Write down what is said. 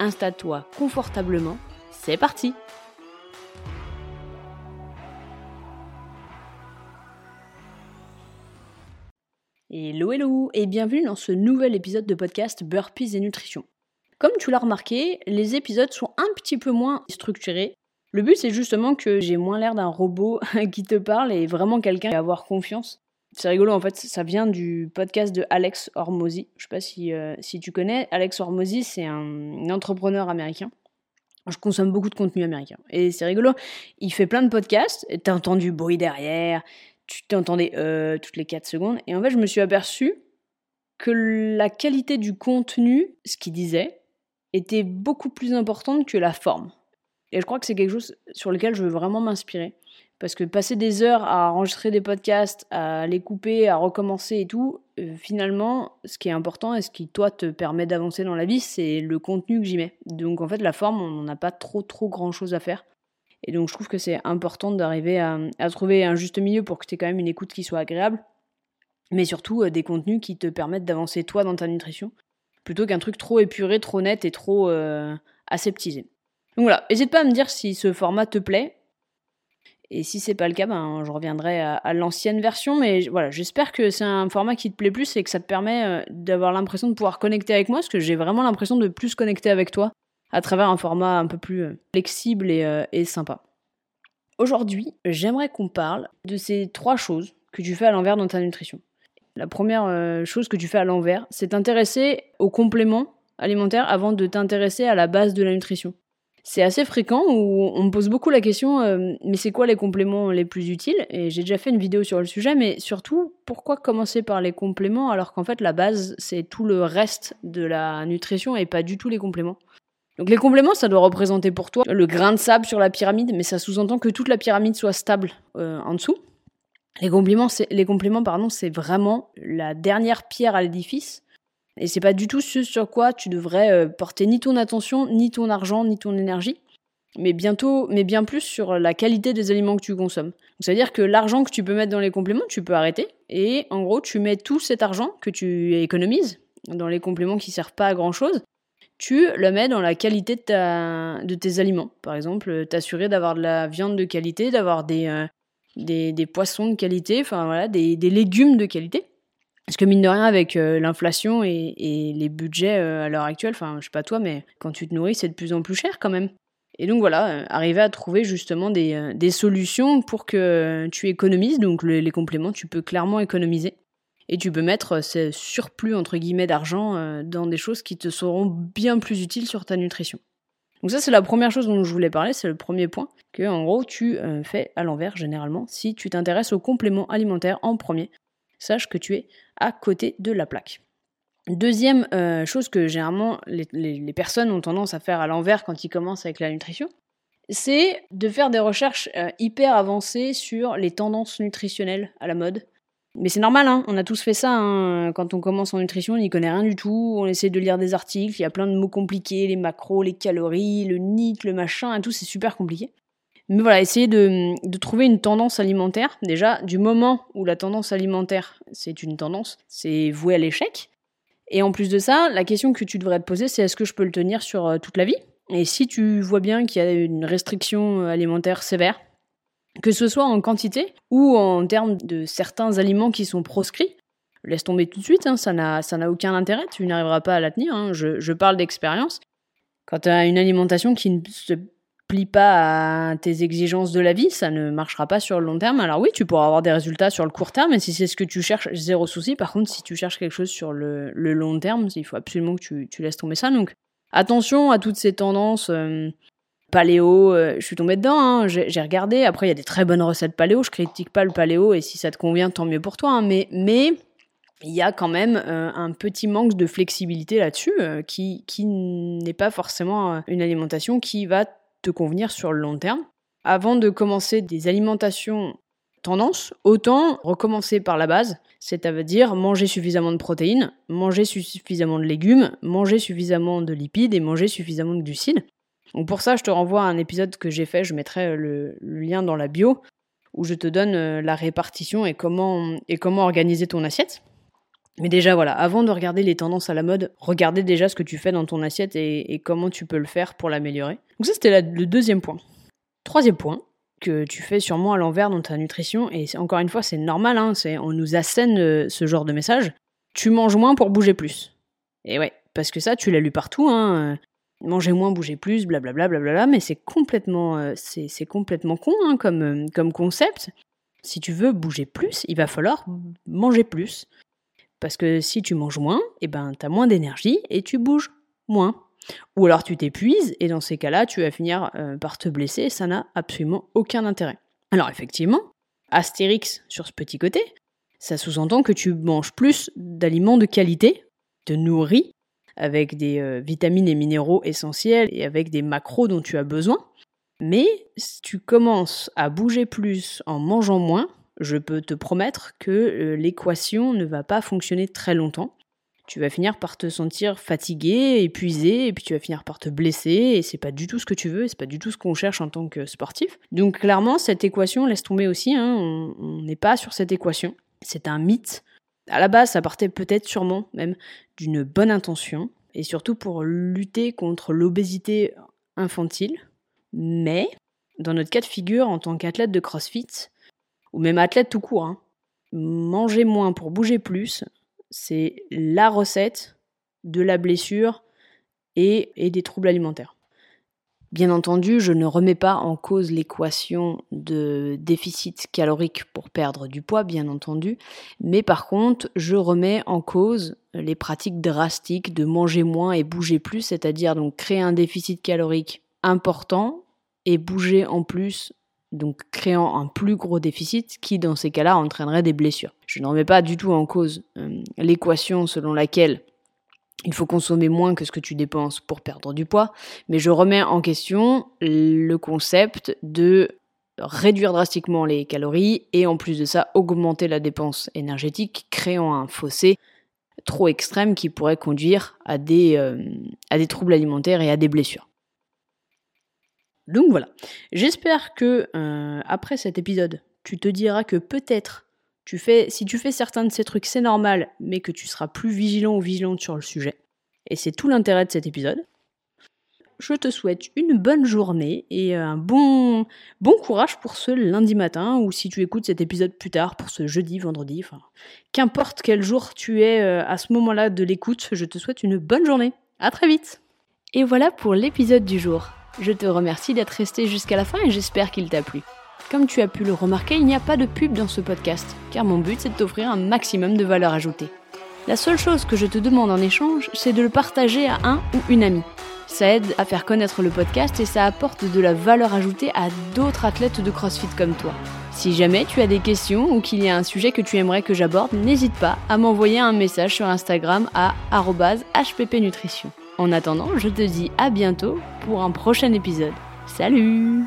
installe-toi confortablement, c'est parti Hello hello et bienvenue dans ce nouvel épisode de podcast Burpees et Nutrition. Comme tu l'as remarqué, les épisodes sont un petit peu moins structurés. Le but c'est justement que j'ai moins l'air d'un robot qui te parle et vraiment quelqu'un à avoir confiance. C'est rigolo, en fait, ça vient du podcast de Alex Hormozy. Je sais pas si, euh, si tu connais. Alex Hormozy, c'est un, entrepreneur américain. Je consomme beaucoup de contenu américain. Et c'est rigolo. Il fait plein de podcasts. T'as entendu bruit derrière. Tu t'entendais euh, toutes les 4 secondes. Et en fait, je me suis aperçu que la qualité du contenu, ce qu'il disait, était beaucoup plus importante que la forme. Et je crois que c'est quelque chose sur lequel je veux vraiment m'inspirer. Parce que passer des heures à enregistrer des podcasts, à les couper, à recommencer et tout, euh, finalement, ce qui est important et ce qui, toi, te permet d'avancer dans la vie, c'est le contenu que j'y mets. Donc, en fait, la forme, on n'en a pas trop, trop grand chose à faire. Et donc, je trouve que c'est important d'arriver à, trouver un juste milieu pour que tu aies quand même une écoute qui soit agréable, mais surtout euh, des contenus qui te permettent d'avancer, toi, dans ta nutrition, plutôt qu'un truc trop épuré, trop net et trop euh, aseptisé. Donc voilà, n'hésite pas à me dire si ce format te plaît. Et si c'est pas le cas, ben, je reviendrai à, l'ancienne version. Mais voilà, j'espère que c'est un format qui te plaît plus et que ça te permet euh, d'avoir l'impression de pouvoir connecter avec moi, parce que j'ai vraiment l'impression de plus connecter avec toi à travers un format un peu plus euh, flexible et, euh, et sympa. Aujourd'hui, j'aimerais qu'on parle de ces trois choses que tu fais à l'envers dans ta nutrition. La première chose que tu fais à l'envers, c'est t'intéresser aux compléments alimentaires avant de t'intéresser à la base de la nutrition c'est assez fréquent où on me pose beaucoup la question euh, mais c'est quoi les compléments les plus utiles? Et j'ai déjà fait une vidéo sur le sujet, mais surtout, pourquoi commencer par les compléments alors qu'en fait la base c'est tout le reste de la nutrition et pas du tout les compléments? Donc les compléments, ça doit représenter pour toi le grain de sable sur la pyramide, mais ça sous-entend que toute la pyramide soit stable euh, en dessous. Les compléments, les pardon, c'est vraiment la dernière pierre à l'édifice et c'est pas du tout ce sur quoi tu devrais euh, porter ni ton attention, ni ton argent, ni ton énergie, mais bientôt, mais bien plus sur la qualité des aliments que tu consommes. C'est-à-dire que l'argent que tu peux mettre dans les compléments, tu peux arrêter, et en gros, tu mets tout cet argent que tu économises dans les compléments qui servent pas à grand chose, tu le mets dans la qualité de, ta, de tes aliments. Par exemple, t'assurer d'avoir de la viande de qualité, d'avoir des, euh, des, poissons de qualité, enfin voilà, des légumes de qualité. Parce que mine de rien, avec euh, l'inflation et, les budgets euh, à l'heure actuelle, enfin, je sais pas toi, mais quand tu te nourris, c'est de plus en plus cher quand même. Et donc voilà, euh, arriver à trouver justement des, solutions pour que tu économises. Donc les compléments, tu peux clairement économiser. Et tu peux mettre ce surplus, entre guillemets, d'argent dans des choses qui te seront bien plus utiles sur ta nutrition. Donc ça, c'est la première chose dont je voulais parler, c'est le premier point, que en gros, tu fais à l'envers généralement si tu t'intéresses aux compléments alimentaires en premier sache que tu es à côté de la plaque. Deuxième euh, chose que généralement les, personnes ont tendance à faire à l'envers quand ils commencent avec la nutrition, c'est de faire des recherches euh, hyper avancées sur les tendances nutritionnelles à la mode. Mais c'est normal, hein, on a tous fait ça. Hein. Quand on commence en nutrition, on n'y connaît rien du tout. On essaie de lire des articles, il y a plein de mots compliqués, les macros, les calories, le NIT, le machin, et tout, c'est super compliqué. Mais voilà, essayer de, trouver une tendance alimentaire. Déjà, du moment où la tendance alimentaire, c'est une tendance, c'est voué à l'échec. Et en plus de ça, la question que tu devrais te poser, c'est est-ce que je peux le tenir sur euh, toute la vie? Et si tu vois bien qu'il y a une restriction alimentaire sévère, que ce soit en quantité ou en termes de certains aliments qui sont proscrits, laisse tomber tout de suite, hein, ça n'a aucun intérêt, tu n'arriveras pas à la tenir. Hein. je, je, parle d'expérience. Quand tu as une alimentation qui ne se plie pas à tes exigences de la vie, ça ne marchera pas sur le long terme. Alors oui, tu pourras avoir des résultats sur le court terme, et si c'est ce que tu cherches, zéro souci. Par contre, si tu cherches quelque chose sur le, long terme, il faut absolument que tu, laisses tomber ça. Donc attention à toutes ces tendances. Euh, paléo, euh, je suis tombée dedans, hein, j'ai regardé. Après, il y a des très bonnes recettes paléo. Je critique pas le paléo, et si ça te convient, tant mieux pour toi. Hein. mais, il y a quand même euh, un petit manque de flexibilité là-dessus qui, qui n'est pas forcément une alimentation qui va te convenir sur le long terme. Avant de commencer des alimentations tendance, autant recommencer par la base, c'est-à-dire manger suffisamment de protéines, manger suffisamment de légumes, manger suffisamment de lipides et manger suffisamment de glucides. Donc pour ça, je te renvoie à un épisode que j'ai fait, je mettrai le, lien dans la bio, où je te donne la répartition et comment, et comment organiser ton assiette. Mais déjà, voilà, avant de regarder les tendances à la mode, regardez déjà ce que tu fais dans ton assiette et, comment tu peux le faire pour l'améliorer. Donc ça, c'était le deuxième point. Troisième point, que tu fais sûrement à l'envers dans ta nutrition, et encore une fois, c'est normal, hein, on nous assène euh, ce genre de message. Tu manges moins pour bouger plus. Et ouais, parce que ça, tu l'as lu partout, hein, euh, manger moins, bouger plus, blablabla, mais c'est complètement, euh, c'est, complètement con hein, comme concept. Si tu veux bouger plus, il va falloir manger plus. Parce que si tu manges moins, eh ben, tu as moins d'énergie et tu bouges moins. Ou alors tu t'épuises et dans ces cas-là, tu vas finir euh, par te blesser et ça n'a absolument aucun intérêt. Alors effectivement, Astérix sur ce petit côté, ça sous-entend que tu manges plus d'aliments de qualité, te nourris avec des euh, vitamines et minéraux essentiels et avec des macros dont tu as besoin. Mais si tu commences à bouger plus en mangeant moins, je peux te promettre que euh, l'équation ne va pas fonctionner très longtemps. Tu vas finir par te sentir fatigué, épuisé, et puis tu vas finir par te blesser, et c'est pas du tout ce que tu veux, et c'est pas du tout ce qu'on cherche en tant que sportif. Donc clairement, cette équation, laisse tomber aussi, hein, on n'est pas sur cette équation. C'est un mythe. À la base, ça partait peut-être sûrement même d'une bonne intention, et surtout pour lutter contre l'obésité infantile. Mais, dans notre cas de figure, en tant qu'athlète de CrossFit, ou même athlète tout court, hein. manger moins pour bouger plus, c'est la recette de la blessure et, et, des troubles alimentaires. Bien entendu, je ne remets pas en cause l'équation de déficit calorique pour perdre du poids, bien entendu, mais par contre, je remets en cause les pratiques drastiques de manger moins et bouger plus, c'est-à-dire donc créer un déficit calorique important et bouger en plus donc créant un plus gros déficit qui, dans ces cas-là, entraînerait des blessures. Je ne remets pas du tout en cause euh, l'équation selon laquelle il faut consommer moins que ce que tu dépenses pour perdre du poids, mais je remets en question le concept de réduire drastiquement les calories et en plus de ça augmenter la dépense énergétique, créant un fossé trop extrême qui pourrait conduire à des, euh, à des troubles alimentaires et à des blessures. Donc voilà. J'espère que euh, après cet épisode, tu te diras que peut-être tu fais, si tu fais certains de ces trucs, c'est normal, mais que tu seras plus vigilant ou vigilante sur le sujet. Et c'est tout l'intérêt de cet épisode. Je te souhaite une bonne journée et un bon, bon courage pour ce lundi matin, ou si tu écoutes cet épisode plus tard, pour ce jeudi, vendredi, enfin, qu'importe quel jour tu es euh, à ce moment-là de l'écoute, je te souhaite une bonne journée. À très vite. Et voilà pour l'épisode du jour. Je te remercie d'être resté jusqu'à la fin et j'espère qu'il t'a plu. Comme tu as pu le remarquer, il n'y a pas de pub dans ce podcast, car mon but c'est de t'offrir un maximum de valeur ajoutée. La seule chose que je te demande en échange, c'est de le partager à un ou une amie. Ça aide à faire connaître le podcast et ça apporte de la valeur ajoutée à d'autres athlètes de CrossFit comme toi. Si jamais tu as des questions ou qu'il y a un sujet que tu aimerais que j'aborde, n'hésite pas à m'envoyer un message sur Instagram à hppnutrition. En attendant, je te dis à bientôt pour un prochain épisode. Salut